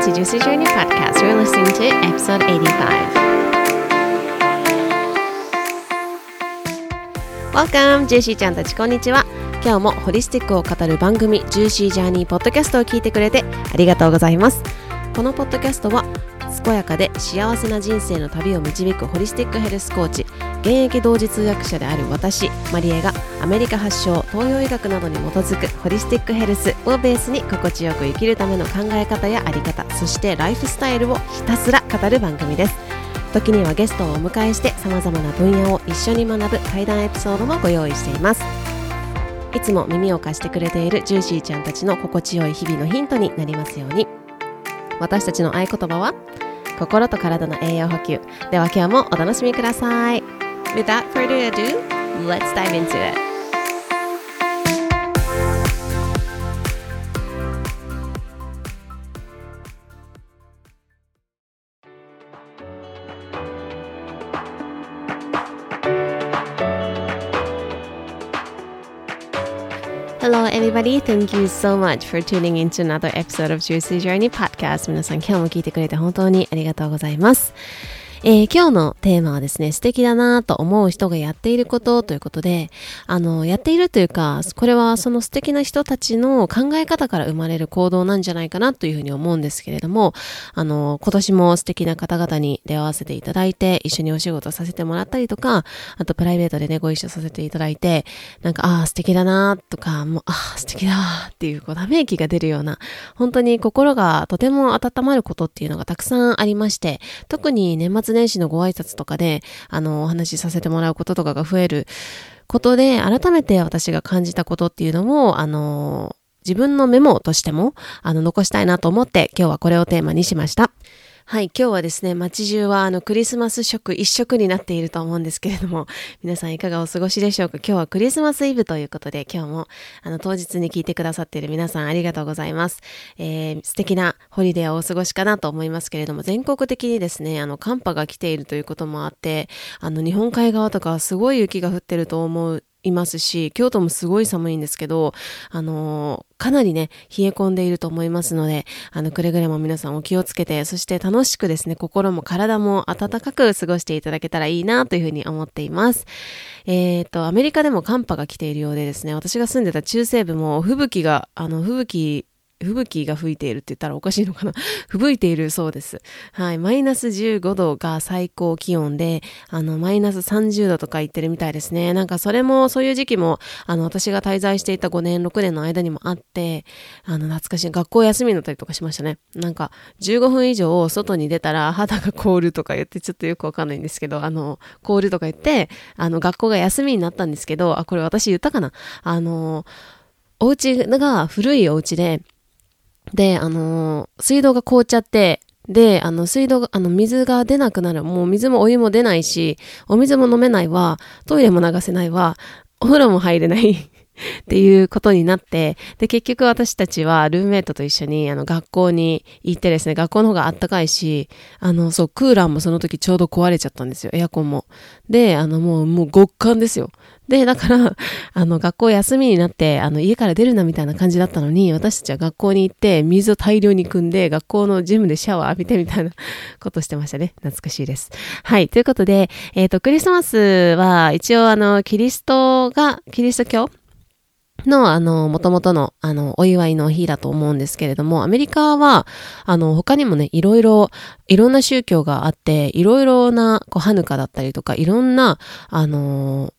to Juicy Journey Podcast. You're listening to episode 85. Welcome! ジューシーちゃんたちこんにちは。今日もホリスティックを語る番組ジューシージャーニーポッドキャストを聞いてくれてありがとうございます。このポッドキャストは健やかで幸せな人生の旅を導くホリスティックヘルスコーチ現役同時通訳者である私マリエがアメリカ発祥東洋医学などに基づくホリスティックヘルスをベースに心地よく生きるための考え方やあり方そしてライフスタイルをひたすら語る番組です。時にはゲストをお迎えしてさまざまな分野を一緒に学ぶ対談エピソードもご用意しています。いつも耳を貸してくれているジューシーちゃんたちの心地よい日々のヒントになりますように。私たちの合言葉は心と体の栄養補給。では今日もお楽しみください。Without further ado, let's dive into it. everybody, thank you so much for tuning into another episode of Juicy Journey Podcast 皆さん今日も聞いてくれて本当にありがとうございます えー、今日のテーマはですね、素敵だなと思う人がやっていることということで、あの、やっているというか、これはその素敵な人たちの考え方から生まれる行動なんじゃないかなというふうに思うんですけれども、あの、今年も素敵な方々に出会わせていただいて、一緒にお仕事させてもらったりとか、あとプライベートでね、ご一緒させていただいて、なんか、ああ、素敵だなとか、もう、ああ、素敵だっていう、こう、ため息が出るような、本当に心がとても温まることっていうのがたくさんありまして、特に年末年始のご挨拶とかで、あの、お話しさせてもらうこととかが増えることで、改めて私が感じたことっていうのも、あの、自分のメモとしても、あの、残したいなと思って、今日はこれをテーマにしました。はい、今日はですね、街中はあのクリスマス色一色になっていると思うんですけれども、皆さんいかがお過ごしでしょうか？今日はクリスマスイブということで、今日もあの当日に聞いてくださっている皆さんありがとうございます。えー、素敵なホリデーをお過ごしかなと思いますけれども、全国的にですね、あの寒波が来ているということもあって、あの日本海側とかはすごい雪が降ってると思ういますし、京都もすごい寒いんですけど、あのー、かなりね、冷え込んでいると思いますので、あの、くれぐれも皆さんお気をつけて、そして楽しくですね、心も体も温かく過ごしていただけたらいいなというふうに思っています。えっ、ー、と、アメリカでも寒波が来ているようでですね、私が住んでた中西部も吹雪が、あの、吹雪吹雪が吹いているって言ったらおかしいのかな？吹雪いているそうです。はい。マイナス15度が最高気温で、あの、マイナス30度とか言ってるみたいですね。なんかそれも、そういう時期も、あの、私が滞在していた5年、6年の間にもあって、あの、懐かしい。学校休みになったりとかしましたね。なんか、15分以上外に出たら肌が凍るとか言って、ちょっとよくわかんないんですけど、あの、凍るとか言って、あの、学校が休みになったんですけど、あ、これ私言ったかな？あの、お家が古いお家で、で、あのー、水道が凍っちゃって、で、あの、水道が、あの、水が出なくなる。もう水もお湯も出ないし、お水も飲めないわ、トイレも流せないわ、お風呂も入れない っていうことになって、で、結局私たちはルーメイトと一緒に、あの、学校に行ってですね、学校の方があったかいし、あの、そう、クーラーもその時ちょうど壊れちゃったんですよ、エアコンも。で、あの、もう、もう極寒ですよ。で、だから、あの、学校休みになって、あの、家から出るなみたいな感じだったのに、私たちは学校に行って、水を大量に汲んで、学校のジムでシャワー浴びてみたいなことしてましたね。懐かしいです。はい。ということで、えっ、ー、と、クリスマスは、一応、あの、キリストが、キリスト教の、あの、元々の、あの、お祝いの日だと思うんですけれども、アメリカは、あの、他にもね、いろいろ、いろんな宗教があって、いろいろな、こう、ハヌカだったりとか、いろんな、あの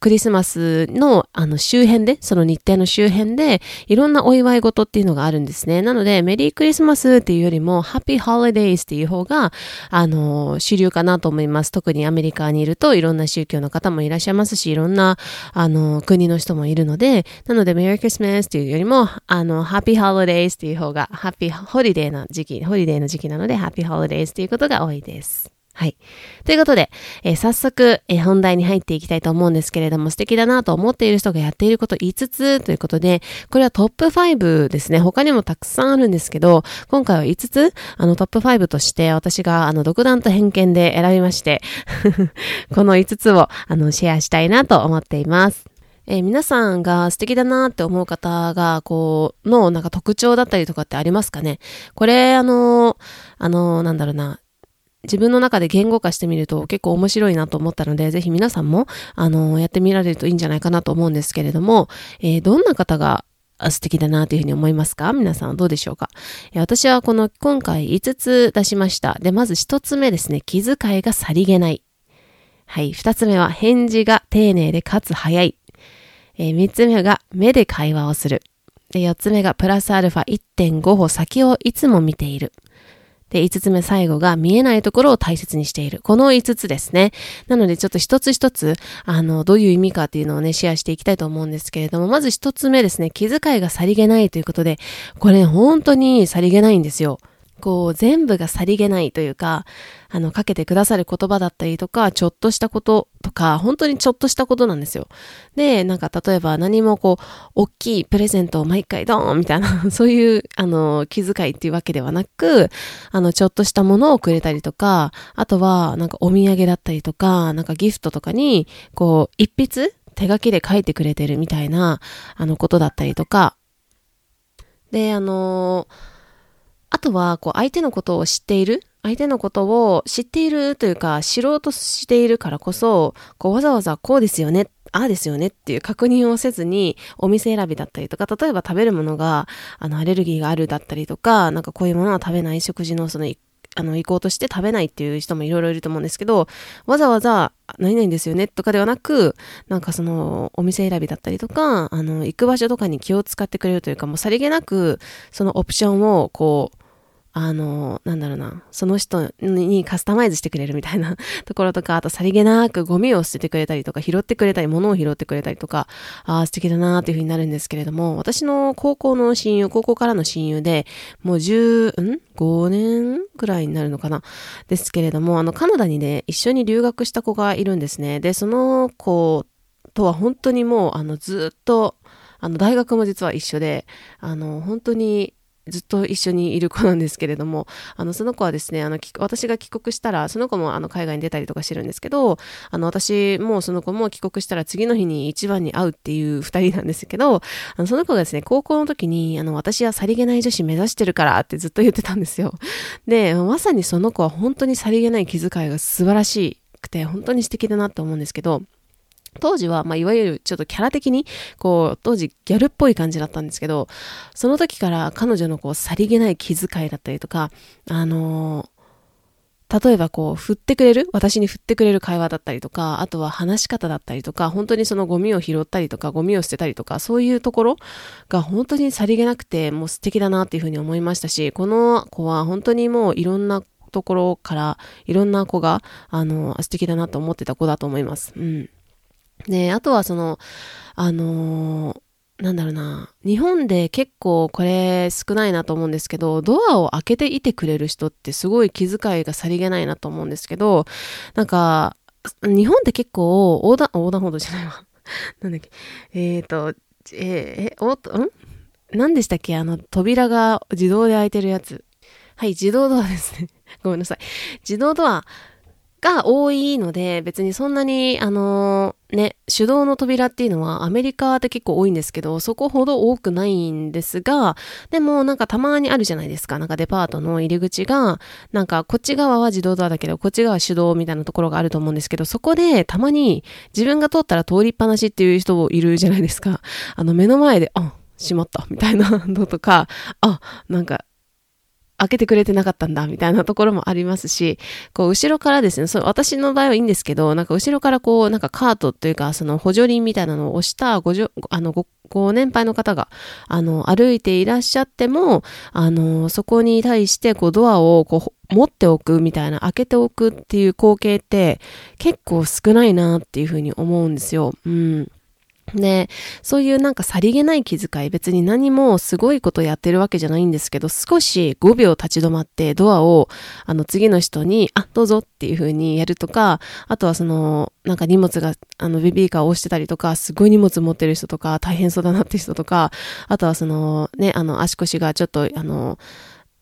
クリスマスのあの周辺で、その日程の周辺で、いろんなお祝い事っていうのがあるんですね。なので、メリークリスマスっていうよりも、ハッピーホリデイズっていう方が、あの、主流かなと思います。特にアメリカにいると、いろんな宗教の方もいらっしゃいますし、いろんな、あの、国の人もいるので、なので、メリークリスマスっていうよりも、あの、 Happy Holidays っていう方が、 Happy Holiday の時期、ホリデーの時期なので、 Happy Holidays っていうことが多いです。はい。ということで、えー、早速、えー、本題に入っていきたいと思うんですけれども、素敵だなと思っている人がやっていること5つということで、これはトップ5ですね。他にもたくさんあるんですけど、今回は5つ、あのトップ5として私があの独断と偏見で選びまして この5つをあのシェアしたいなと思っています。えー、皆さんが素敵だなって思う方が、こう、の、なんか特徴だったりとかってありますかね？これ、あの、あの、なんだろうな、自分の中で言語化してみると結構面白いなと思ったので、ぜひ皆さんも、あの、やってみられるといいんじゃないかなと思うんですけれども、えー、どんな方が素敵だなというふうに思いますか？皆さんどうでしょうか？私はこの今回5つ出しました。で、まず1つ目ですね。気遣いがさりげない。はい。2つ目は返事が丁寧でかつ早い。えー、3つ目が目で会話をする。で、4つ目がプラスアルファ1.5歩先をいつも見ている。で、5つ目最後が見えないところを大切にしている。この5つですね。なのでちょっと一つ一つ、あの、どういう意味かっていうのをね、シェアしていきたいと思うんですけれども、まず1つ目ですね、気遣いがさりげないということで、これ本当にさりげないんですよ。こう、全部がさりげないというか、あの、かけてくださる言葉だったりとか、ちょっとしたこととか、本当にちょっとしたことなんですよ。で、なんか例えば何もこう、大きいプレゼントを毎回ドーンみたいな、そういう、あの、気遣いっていうわけではなく、あの、ちょっとしたものをくれたりとか、あとは、なんかお土産だったりとか、なんかギフトとかに、こう、一筆手書きで書いてくれてるみたいな、あの、ことだったりとか、で、あのーあとは、こう、相手のことを知っている？相手のことを知っているというか、知ろうとしているからこそ、こう、わざわざこうですよね、ああですよねっていう確認をせずに、お店選びだったりとか、例えば食べるものが、あの、アレルギーがあるだったりとか、なんかこういうものは食べない食事のそのあの、行こうとして食べないっていう人もいろいろいると思うんですけど、わざわざ、何々ですよねとかではなく、なんかその、お店選びだったりとか、あの、行く場所とかに気を使ってくれるというか、もうさりげなく、そのオプションを、こう、あの、なんだろうな、その人にカスタマイズしてくれるみたいな ところとか、あとさりげなくゴミを捨ててくれたりとか、拾ってくれたり、物を拾ってくれたりとか、ああ、素敵だなっていう風になるんですけれども、私の高校の親友、高校からの親友で、もう10、ん ?5 年くらいになるのかな？ですけれども、あの、カナダにね、一緒に留学した子がいるんですね。で、その子とは本当にもう、あの、ずっと、あの、大学も実は一緒で、あの、本当にずっと一緒にいる子なんですけれども、あの、その子はですね、あの、私が帰国したら、その子もあの、海外に出たりとかしてるんですけど、あの、私もその子も帰国したら次の日に一番に会うっていう二人なんですけど、あの、その子がですね、高校の時に、あの、私はさりげない女子目指してるからってずっと言ってたんですよ。で、まさにその子は本当にさりげない気遣いが素晴らしくて、本当に素敵だなって思うんですけど、当時は、まあ、いわゆるちょっとキャラ的に、こう、当時ギャルっぽい感じだったんですけど、その時から彼女のこう、さりげない気遣いだったりとか、あのー、例えばこう、振ってくれる私に振ってくれる会話だったりとか、あとは話し方だったりとか、本当にそのゴミを拾ったりとか、ゴミを捨てたりとか、そういうところが本当にさりげなくて、もう素敵だなっていうふうに思いましたし、この子は本当にもういろんなところから、いろんな子が、あの、素敵だなと思ってた子だと思います。うん。で、あとはその、あのー、なんだろうな。日本で結構これ少ないなと思うんですけど、ドアを開けていてくれる人ってすごい気遣いがさりげないなと思うんですけど、なんか、日本って結構横断、横断歩道じゃないわ。なんだっけ。えっ、ー、と、えー、え、おと、ん？何でしたっけ？あの、扉が自動で開いてるやつ。はい、自動ドアですね。ごめんなさい。自動ドアが多いので、別にそんなに、あのー、ね、手動の扉っていうのはアメリカって結構多いんですけど、そこほど多くないんですが、でもなんかたまにあるじゃないですか。なんかデパートの入り口が、なんかこっち側は自動ドアだけど、こっち側は手動みたいなところがあると思うんですけど、そこでたまに自分が通ったら通りっぱなしっていう人もいるじゃないですか。あの目の前で、あ、しまった、みたいなのとか、あ、なんか開けてくれてなかったんだ、みたいなところもありますし、こう、後ろからですね、そう、私の場合はいいんですけど、なんか後ろからこう、なんかカートというか、その補助輪みたいなのを押したごじょ、あの、ご、ご年配の方が、あの、歩いていらっしゃっても、あの、そこに対して、こう、ドアを、こう、持っておくみたいな、開けておくっていう光景って、結構少ないなっていうふうに思うんですよ。うん。で、そういうなんかさりげない気遣い、別に何もすごいことやってるわけじゃないんですけど、少し5秒立ち止まってドアを、あの次の人に、あ、どうぞっていう風にやるとか、あとはその、なんか荷物が、あのベビーカーを押してたりとか、すごい荷物持ってる人とか、大変そうだなって人とか、あとはその、ね、あの足腰がちょっと、あの、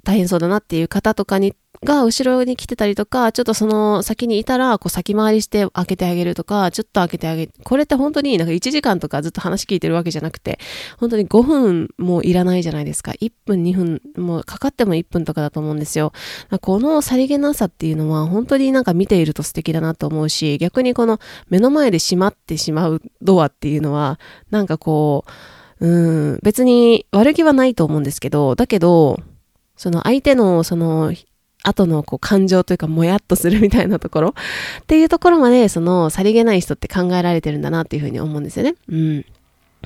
大変そうだなっていう方とかにが後ろに来てたりとか、ちょっとその先にいたら、こう先回りして開けてあげるとか、ちょっと開けてあげ。これって本当になんか1時間とかずっと話聞いてるわけじゃなくて、本当に5分もいらないじゃないですか。1分、2分、もうかかっても1分とかだと思うんですよ。このさりげなさっていうのは本当になんか見ていると素敵だなと思うし、逆にこの目の前で閉まってしまうドアっていうのは、なんかこう、うん、別に悪気はないと思うんですけど、だけど、その相手のその後のこう感情というかもやっとするみたいなところっていうところまでそのさりげない人って考えられてるんだなっていうふうに思うんですよね。うん。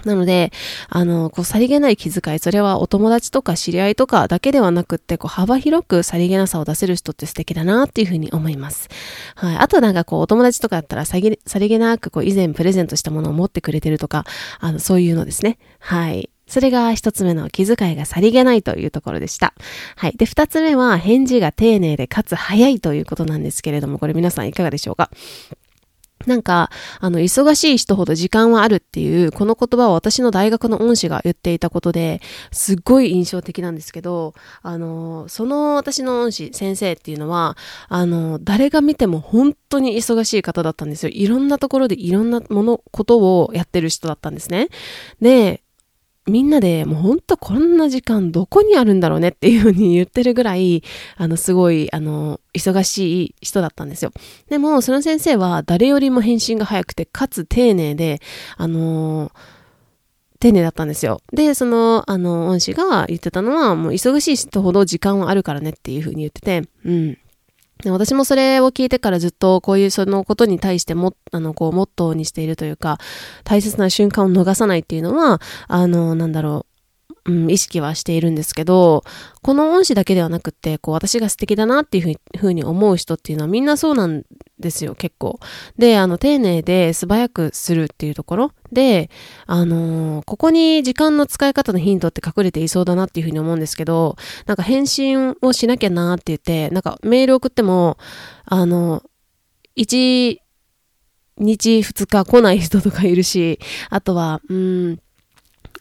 なので、あの、こう、さりげない気遣い、それはお友達とか知り合いとかだけではなくって、こう、幅広くさりげなさを出せる人って素敵だなっていうふうに思います。はい。あとなんかこう、お友達とかだったらさりさりげなく、こう、以前プレゼントしたものを持ってくれてるとか、あの、そういうのですね。はい。それが一つ目の気遣いがさりげないというところでした。はい。で、二つ目は返事が丁寧でかつ早いということなんですけれども、これ皆さんいかがでしょうか？なんか、あの、忙しい人ほど時間はあるっていう、この言葉は私の大学の恩師が言っていたことで、すっごい印象的なんですけど、あの、その私の恩師、先生っていうのは、あの、誰が見ても本当に忙しい方だったんですよ。いろんなところでいろんなもの、ことをやってる人だったんですね。で、みんなでもうほんとこんな時間どこにあるんだろうねっていうふうに言ってるぐらい、あの、すごい、あの、忙しい人だったんですよ。でも、その先生は誰よりも返信が早くて、かつ丁寧で、あの丁寧だったんですよ。で、その、あの、恩師が言ってたのは、もう忙しい人ほど時間はあるからねっていうふうに言ってて、うん。私もそれを聞いてからずっとこういうそのことに対しても、あの、こう、モットーにしているというか、大切な瞬間を逃さないっていうのは、あの、なんだろう、うん、意識はしているんですけど、この恩師だけではなくって、こう、私が素敵だなっていうふうに思う人っていうのはみんなそうなんですよ、結構。で、あの、丁寧で素早くするっていうところで、あのー、ここに時間の使い方のヒントって隠れていそうだなっていうふうに思うんですけど、なんか返信をしなきゃなって言って、なんかメール送っても、あの、1日2日来ない人とかいるし、あとは、うん、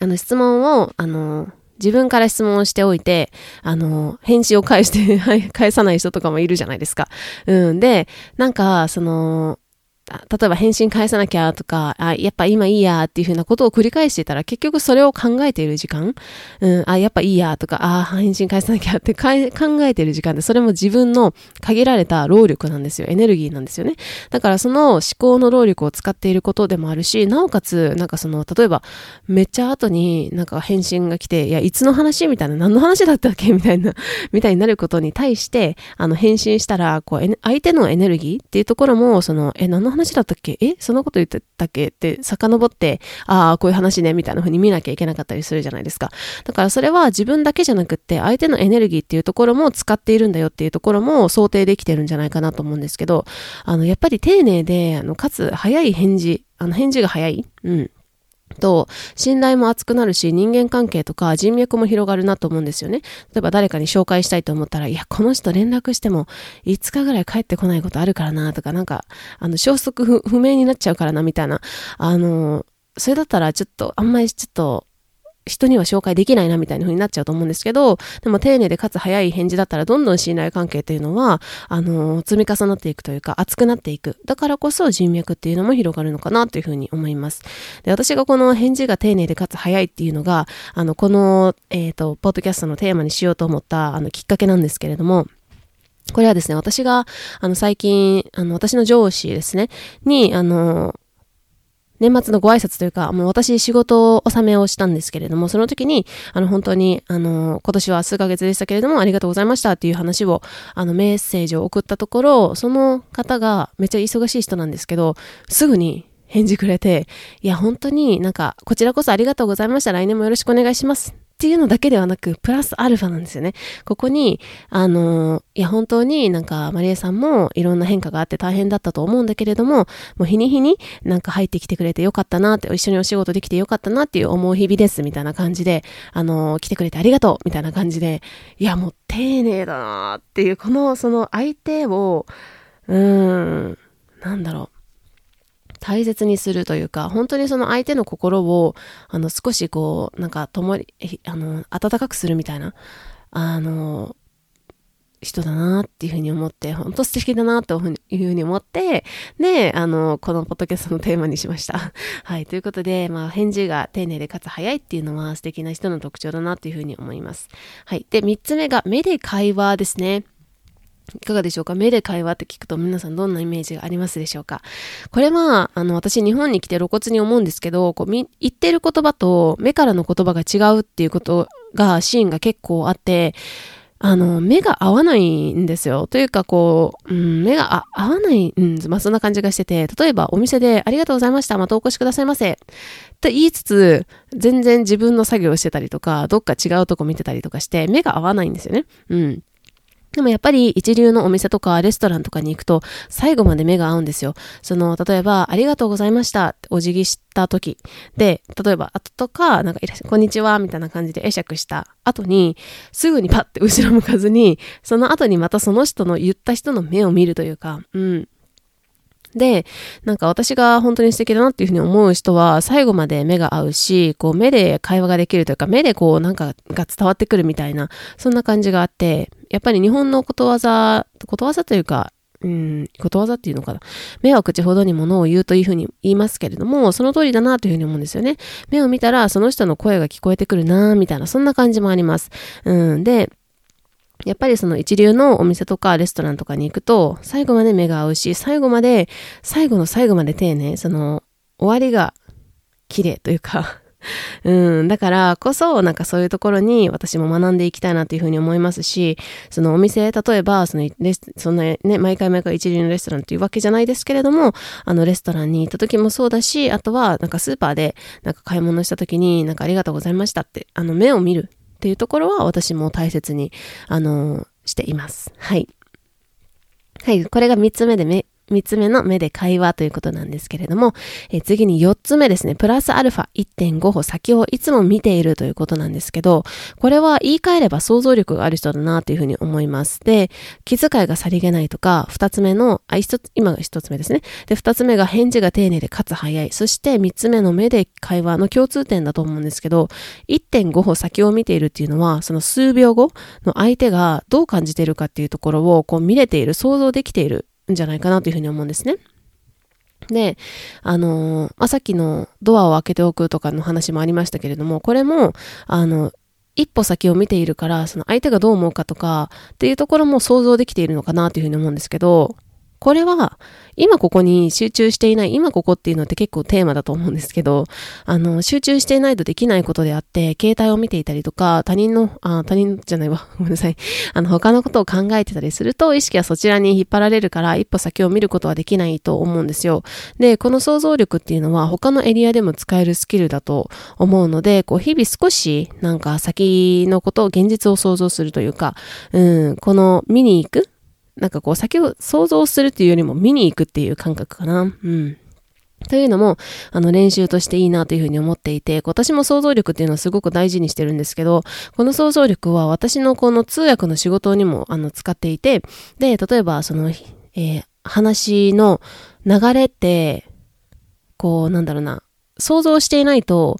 あの質問を、あの、自分から質問をしておいて、あの、返信を返して 返さない人とかもいるじゃないですか。うん。で、なんか、その、例えば返信返さなきゃとか、あ、やっぱ今いいやっていうふうなことを繰り返していたら結局それを考えている時間、うん、あ、やっぱいいやとか、あ、返信返さなきゃって考えている時間で、それも自分の限られた労力なんですよ。エネルギーなんですよね。だからその思考の労力を使っていることでもあるし、なおかつ、なんかその、例えば、めっちゃ後になんか返信が来て、いや、いつの話みたいな、何の話だったっけみたいな、みたいになることに対して、あの、返信したら、こう、相手のエネルギーっていうところも、その、え、何の話話だったっけ？え？そんなこと言ってたっけ？って遡って、ああ、こういう話ね、みたいな風に見なきゃいけなかったりするじゃないですか。だからそれは自分だけじゃなくって、相手のエネルギーっていうところも使っているんだよっていうところも想定できてるんじゃないかなと思うんですけど、あの、やっぱり丁寧で、あの、かつ早い返事、あの、返事が早い。うん。と、信頼も厚くなるし、人間関係とか人脈も広がるなと思うんですよね。例えば誰かに紹介したいと思ったら、いや、この人連絡しても5日ぐらい帰ってこないことあるからな、とか、なんか、あの、消息不明になっちゃうからな、みたいな。あの、それだったらちょっと、あんまりちょっと、人には紹介できないなみたいな風になっちゃうと思うんですけど、でも丁寧でかつ早い返事だったらどんどん信頼関係っていうのは、あの、積み重なっていくというか、熱くなっていく。だからこそ人脈っていうのも広がるのかなというふうに思います。で、私がこの返事が丁寧でかつ早いっていうのが、あの、この、えっ、ー、と、ポッドキャストのテーマにしようと思った、あの、きっかけなんですけれども、これはですね、私が、あの、最近、あの、私の上司ですね、に、あの、年末のご挨拶というか、もう私仕事を納めをしたんですけれども、その時に、あの本当に、あの、今年は数ヶ月でしたけれども、ありがとうございましたっていう話を、あの、メッセージを送ったところ、その方がめっちゃ忙しい人なんですけど、すぐに返事くれて、いや、本当になんか、こちらこそありがとうございました。来年もよろしくお願いします。っていうのだけではなく、プラスアルファなんですよね。ここに、あの、いや、本当になんか、マリエさんもいろんな変化があって大変だったと思うんだけれども、もう日に日になんか入ってきてくれてよかったなって、一緒にお仕事できてよかったなっていう思う日々です、みたいな感じで、あの、来てくれてありがとう、みたいな感じで、いや、もう丁寧だなっていう、この、その相手を、うーん、なんだろう。大切にするというか、本当にその相手の心を、あの、少しこう、なんか、ともり、あの、温かくするみたいな、あの、人だなっていうふうに思って、本当素敵だなというふうに思って、で、あの、このポッドキャストのテーマにしました。はい。ということで、まあ、返事が丁寧でかつ早いっていうのは素敵な人の特徴だなというふうに思います。はい。で、三つ目が目で会話ですね。いかがでしょうか？目で会話って聞くと皆さんどんなイメージがありますでしょうか？これは、あの、私日本に来て露骨に思うんですけど、こう、言ってる言葉と目からの言葉が違うっていうことが、シーンが結構あって、あの、目が合わないんですよ。というか、こう、うん、目が合わない、うん、まあ、そんな感じがしてて、例えばお店でありがとうございました、またお越しくださいませ。と言いつつ、全然自分の作業してたりとか、どっか違うとこ見てたりとかして、目が合わないんですよね。うん。でもやっぱり一流のお店とかレストランとかに行くと最後まで目が合うんですよ。その、例えば、ありがとうございましたってお辞儀した時で、例えば、後とか、なんかいらっしゃい、こんにちはみたいな感じで会釈した後に、すぐにパッて後ろ向かずに、その後にまたその人の言った人の目を見るというか、うん。で、なんか私が本当に素敵だなっていうふうに思う人は最後まで目が合うし、こう目で会話ができるというか、目でこうなんかが伝わってくるみたいな、そんな感じがあって、やっぱり日本のことわざ、ことわざというか、うん、ことわざっていうのかな。目は口ほどにものを言うというふうに言いますけれども、その通りだなというふうに思うんですよね。目を見たらその人の声が聞こえてくるなみたいな、そんな感じもあります。うん、で、やっぱりその一流のお店とかレストランとかに行くと、最後まで目が合うし、最後まで、最後の最後まで丁寧、その、終わりが綺麗というか うん、だからこそ、なんかそういうところに私も学んでいきたいなというふうに思いますし、そのお店、例えば、そのレス、そんなね、毎回毎回一流のレストランというわけじゃないですけれども、あのレストランに行った時もそうだし、あとはなんかスーパーでなんか買い物した時になんかありがとうございましたって、あの目を見るっていうところは私も大切に、あの、しています。はい。はい。これが三つ目で目、三つ目の目で会話ということなんですけれども、え次に四つ目ですね。プラスアルファ1.5歩先をいつも見ているということなんですけど、これは言い換えれば想像力がある人だなというふうに思います。で、気遣いがさりげないとか、二つ目の、あ、一つ、今が一つ目ですね。で、二つ目が返事が丁寧でかつ早い。そして三つ目の目で会話の共通点だと思うんですけど、1.5歩先を見ているっていうのは、その数秒後の相手がどう感じているかっていうところをこう見れている、想像できているんじゃないかなというふうに思うんですね。で、あの、まあ、さっきのドアを開けておくとかの話もありましたけれども、これも、あの、一歩先を見ているから、その相手がどう思うかとかっていうところも想像できているのかなというふうに思うんですけど、これは、今ここに集中していない、今ここっていうのって結構テーマだと思うんですけど、あの、集中していないとできないことであって、携帯を見ていたりとか、他人の、あ、他人じゃないわ、ごめんなさい。あの、他のことを考えてたりすると、意識はそちらに引っ張られるから、一歩先を見ることはできないと思うんですよ。で、この想像力っていうのは、他のエリアでも使えるスキルだと思うので、こう、日々少し、なんか先のことを、現実を想像するというか、うん、この見に行くなんかこう先を想像するっていうよりも見に行くっていう感覚かな。うん。というのも、あの、練習としていいなというふうに思っていて、私も想像力っていうのはすごく大事にしてるんですけど、この想像力は私のこの通訳の仕事にも、あの、使っていて、で、例えば、その、えー、話の流れって、こう、なんだろうな、想像していないと、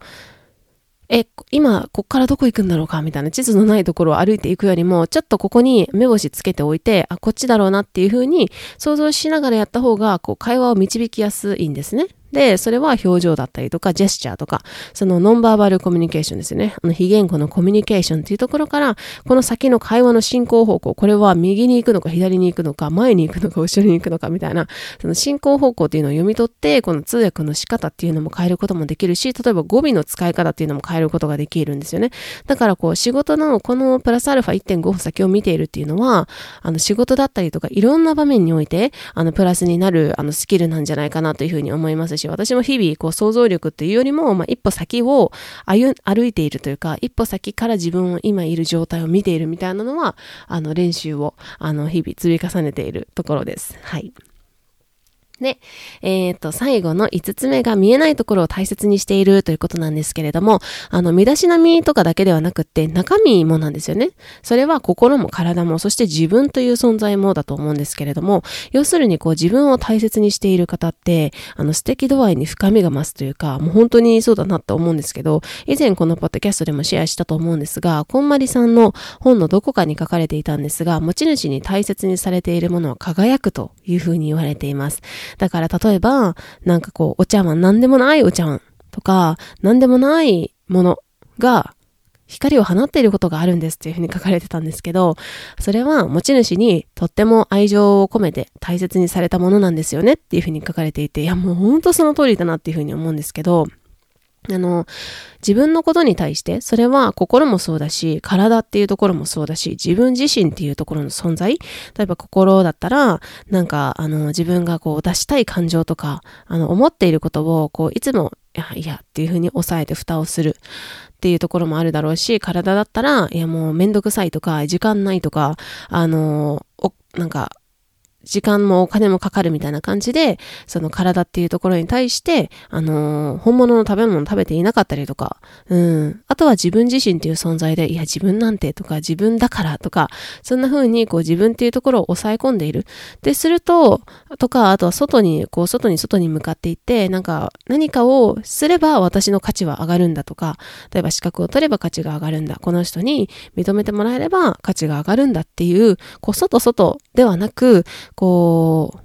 え、今、こっからどこ行くんだろうかみたいな地図のないところを歩いていくよりも、ちょっとここに目星つけておいて、あ、こっちだろうなっていうふうに想像しながらやった方が、こう、会話を導きやすいんですね。で、それは表情だったりとか、ジェスチャーとか、そのノンバーバルコミュニケーションですよね。あの、非言語のコミュニケーションっていうところから、この先の会話の進行方向、これは右に行くのか、左に行くのか、前に行くのか、後ろに行くのか、みたいな、その進行方向っていうのを読み取って、この通訳の仕方っていうのも変えることもできるし、例えば語尾の使い方っていうのも変えることができるんですよね。だからこう、仕事のこのプラスアルファ1.5歩先を見ているっていうのは、あの、仕事だったりとか、いろんな場面において、あの、プラスになる、あの、スキルなんじゃないかなというふうに思いますし、私も日々、こう想像力っていうよりも、まあ、一歩先を歩歩いているというか、一歩先から自分を今いる状態を見ているみたいなのは、あの練習を、あの日々積み重ねているところです。はい。で、えっ、ー、と、最後の5つ目が見えないところを大切にしているということなんですけれども、あの、身だしなみとかだけではなくって中身もなんですよね。それは心も体も、そして自分という存在もだと思うんですけれども、要するにこう自分を大切にしている方って、あの、素敵度合いに深みが増すというか、もう本当にそうだなって思うんですけど、以前このポッドキャストでもシェアしたと思うんですが、こんまりさんの本のどこかに書かれていたんですが、持ち主に大切にされているものは輝くというふうに言われています。だから例えば、なんかこう、お茶碗、なんでもないお茶碗とか、なんでもないものが、光を放っていることがあるんですっていうふうに書かれてたんですけど、それは持ち主にとっても愛情を込めて大切にされたものなんですよねっていうふうに書かれていて、いやもうほんとその通りだなっていうふうに思うんですけど、あの、自分のことに対して、それは心もそうだし、体っていうところもそうだし、自分自身っていうところの存在、例えば心だったら、なんか、あの、自分がこう出したい感情とか、あの、思っていることを、こう、いつも、いや、いやっていうふうに抑えて蓋をするっていうところもあるだろうし、体だったら、いやもうめんどくさいとか、時間ないとか、あの、お、なんか、時間もお金もかかるみたいな感じで、その体っていうところに対して、あのー、本物の食べ物を食べていなかったりとか、うん。あとは自分自身っていう存在で、いや自分なんてとか自分だからとか、そんな風にこう自分っていうところを抑え込んでいる。で、すると、とか、あとは外に、こう外に外に向かっていって、なんか何かをすれば私の価値は上がるんだとか、例えば資格を取れば価値が上がるんだ。この人に認めてもらえれば価値が上がるんだっていう、こう外外ではなく、こう、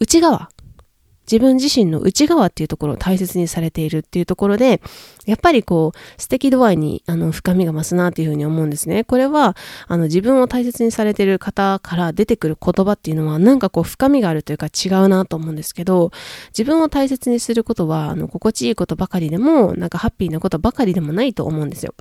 内側、自分自身の内側っていうところを大切にされているっていうところで、やっぱりこう、素敵度合いに、あの、深みが増すなっていうふうに思うんですね。これは、あの、自分を大切にされている方から出てくる言葉っていうのは、なんかこう、深みがあるというか違うなと思うんですけど、自分を大切にすることは、あの、心地いいことばかりでも、なんかハッピーなことばかりでもないと思うんですよ。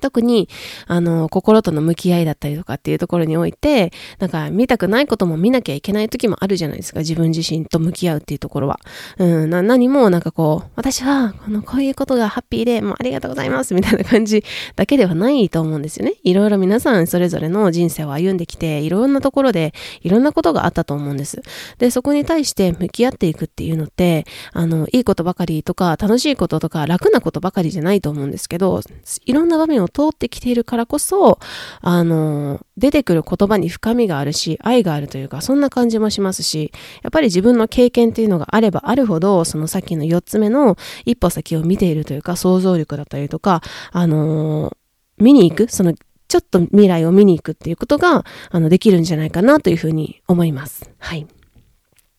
特に、あの、心との向き合いだったりとかっていうところにおいて、なんか見たくないことも見なきゃいけない時もあるじゃないですか。自分自身と向き合うっていうところは。うん、な、何もなんかこう、私は、この、こういうことがハッピーで、もうありがとうございますみたいな感じだけではないと思うんですよね。いろいろ皆さんそれぞれの人生を歩んできて、いろんなところでいろんなことがあったと思うんです。で、そこに対して向き合っていくっていうのって、あの、いいことばかりとか、楽しいこととか、楽なことばかりじゃないと思うんですけど、いろんな場面を通ってきているからこそ、あの、出てくる言葉に深みがあるし、愛があるというか、そんな感じもしますし、やっぱり自分の経験っていうのがあればあるほど、そのさっきの4つ目の一歩先を見ているというか、想像力だったりとか、あの見に行く、そのちょっと未来を見に行くっていうことが、あの、できるんじゃないかなというふうに思います。はい。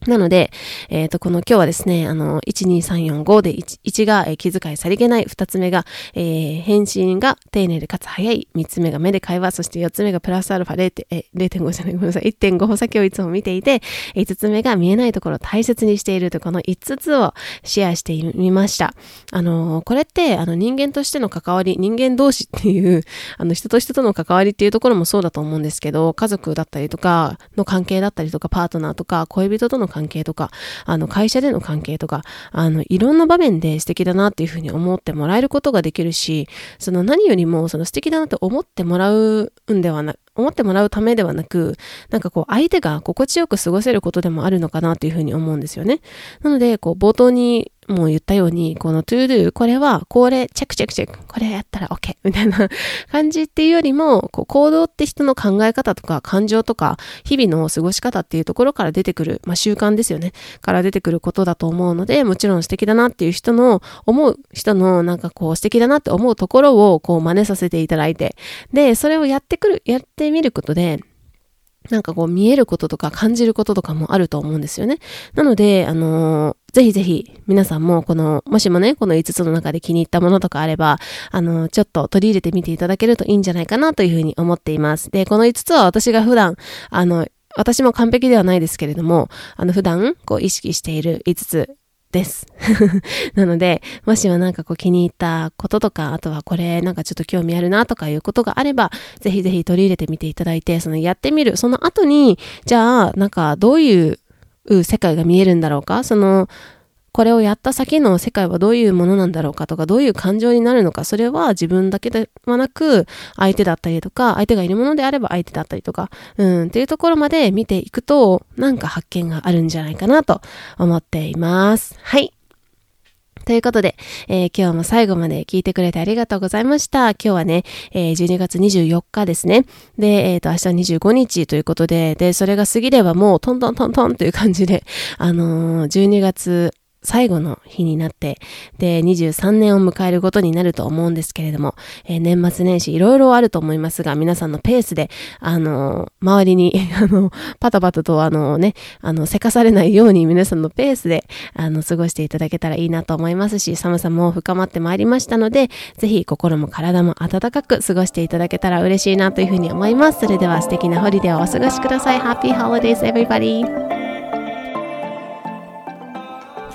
なので、えっ、ー、と、この今日はですね、あの、12345で 1, 1が、えー、気遣いさりげない、2つ目が、えー、返信が丁寧でかつ早い、3つ目が目で会話、そして4つ目がプラスアルファ0.5、えー、じゃない、ごめんなさい、1.5歩先をいつも見ていて、5つ目が見えないところを大切にしているとこの5つをシェアしてみました。あの、これって、あの、人間としての関わり、人間同士っていう、あの、人と人との関わりっていうところもそうだと思うんですけど、家族だったりとか、の関係だったりとか、パートナーとか、恋人との関係とか、あの、会社での関係とか、あの、いろんな場面で素敵だなっていうふうに思ってもらえることができるし、その何よりも、その素敵だなと思ってもらうんではな、思ってもらうためではなく、なんかこう相手が心地よく過ごせることでもあるのかなというふうに思うんですよね。なので、こう冒頭にもう言ったように、この to do、これは、これ、チェックチェックチェック、これやったら OK みたいな 感じっていうよりも、こう行動って人の考え方とか感情とか、日々の過ごし方っていうところから出てくる、まあ習慣ですよね。から出てくることだと思うので、もちろん素敵だなっていう人の、思う人のなんかこう素敵だなって思うところをこう真似させていただいて、で、それをやってくる、やってみることで、なんかこう見えることとか感じることとかもあると思うんですよね。なので、あのー、ぜひぜひ皆さんもこの、もしもね、この5つの中で気に入ったものとかあれば、あのー、ちょっと取り入れてみていただけるといいんじゃないかなというふうに思っています。で、この5つは私が普段、あの、私も完璧ではないですけれども、あの普段こう意識している5つです。なので、もしはなんかこう気に入ったこととか、あとはこれなんかちょっと興味あるなとかいうことがあれば、ぜひぜひ取り入れてみていただいて、そのやってみる、その後に、じゃあなんかどういう世界が見えるんだろうか？その、これをやった先の世界はどういうものなんだろうかとか、どういう感情になるのか、それは自分だけではなく、相手だったりとか、相手がいるものであれば相手だったりとか、うん、っていうところまで見ていくと、なんか発見があるんじゃないかなと思っています。はい。ということで、えー、今日も最後まで聞いてくれてありがとうございました。今日はね、えー、12月24日ですね。で、えっ、ー、と、明日25日ということで、で、それが過ぎればもうトントントントンという感じで、あのー、12月最後の日になって、で、23年を迎えることになると思うんですけれども、えー、年末年始いろいろあると思いますが、皆さんのペースで、あのー、周りに、あの、パタパタとあのね、あの、せかされないように皆さんのペースで、あの、過ごしていただけたらいいなと思いますし、寒さも深まってまいりましたので、ぜひ心も体も温かく過ごしていただけたら嬉しいなというふうに思います。それでは素敵なホリデーをお過ごしください。Happy Holidays, everybody!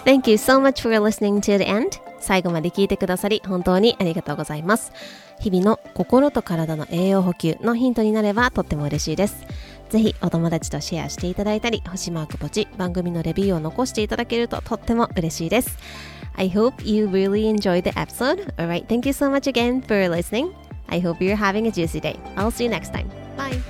Thank you so much for listening to the end. 最後まで聞いてくださり本当にありがとうございます。日々の心と体の栄養補給のヒントになればとっても嬉しいです。ぜひお友達とシェアしていただいたり、星マークポチ、番組のレビューを残していただけるととっても嬉しいです。I hope you really enjoyed the episode. Alright, thank you so much again for listening. I hope you're having a juicy day. I'll see you next time. Bye.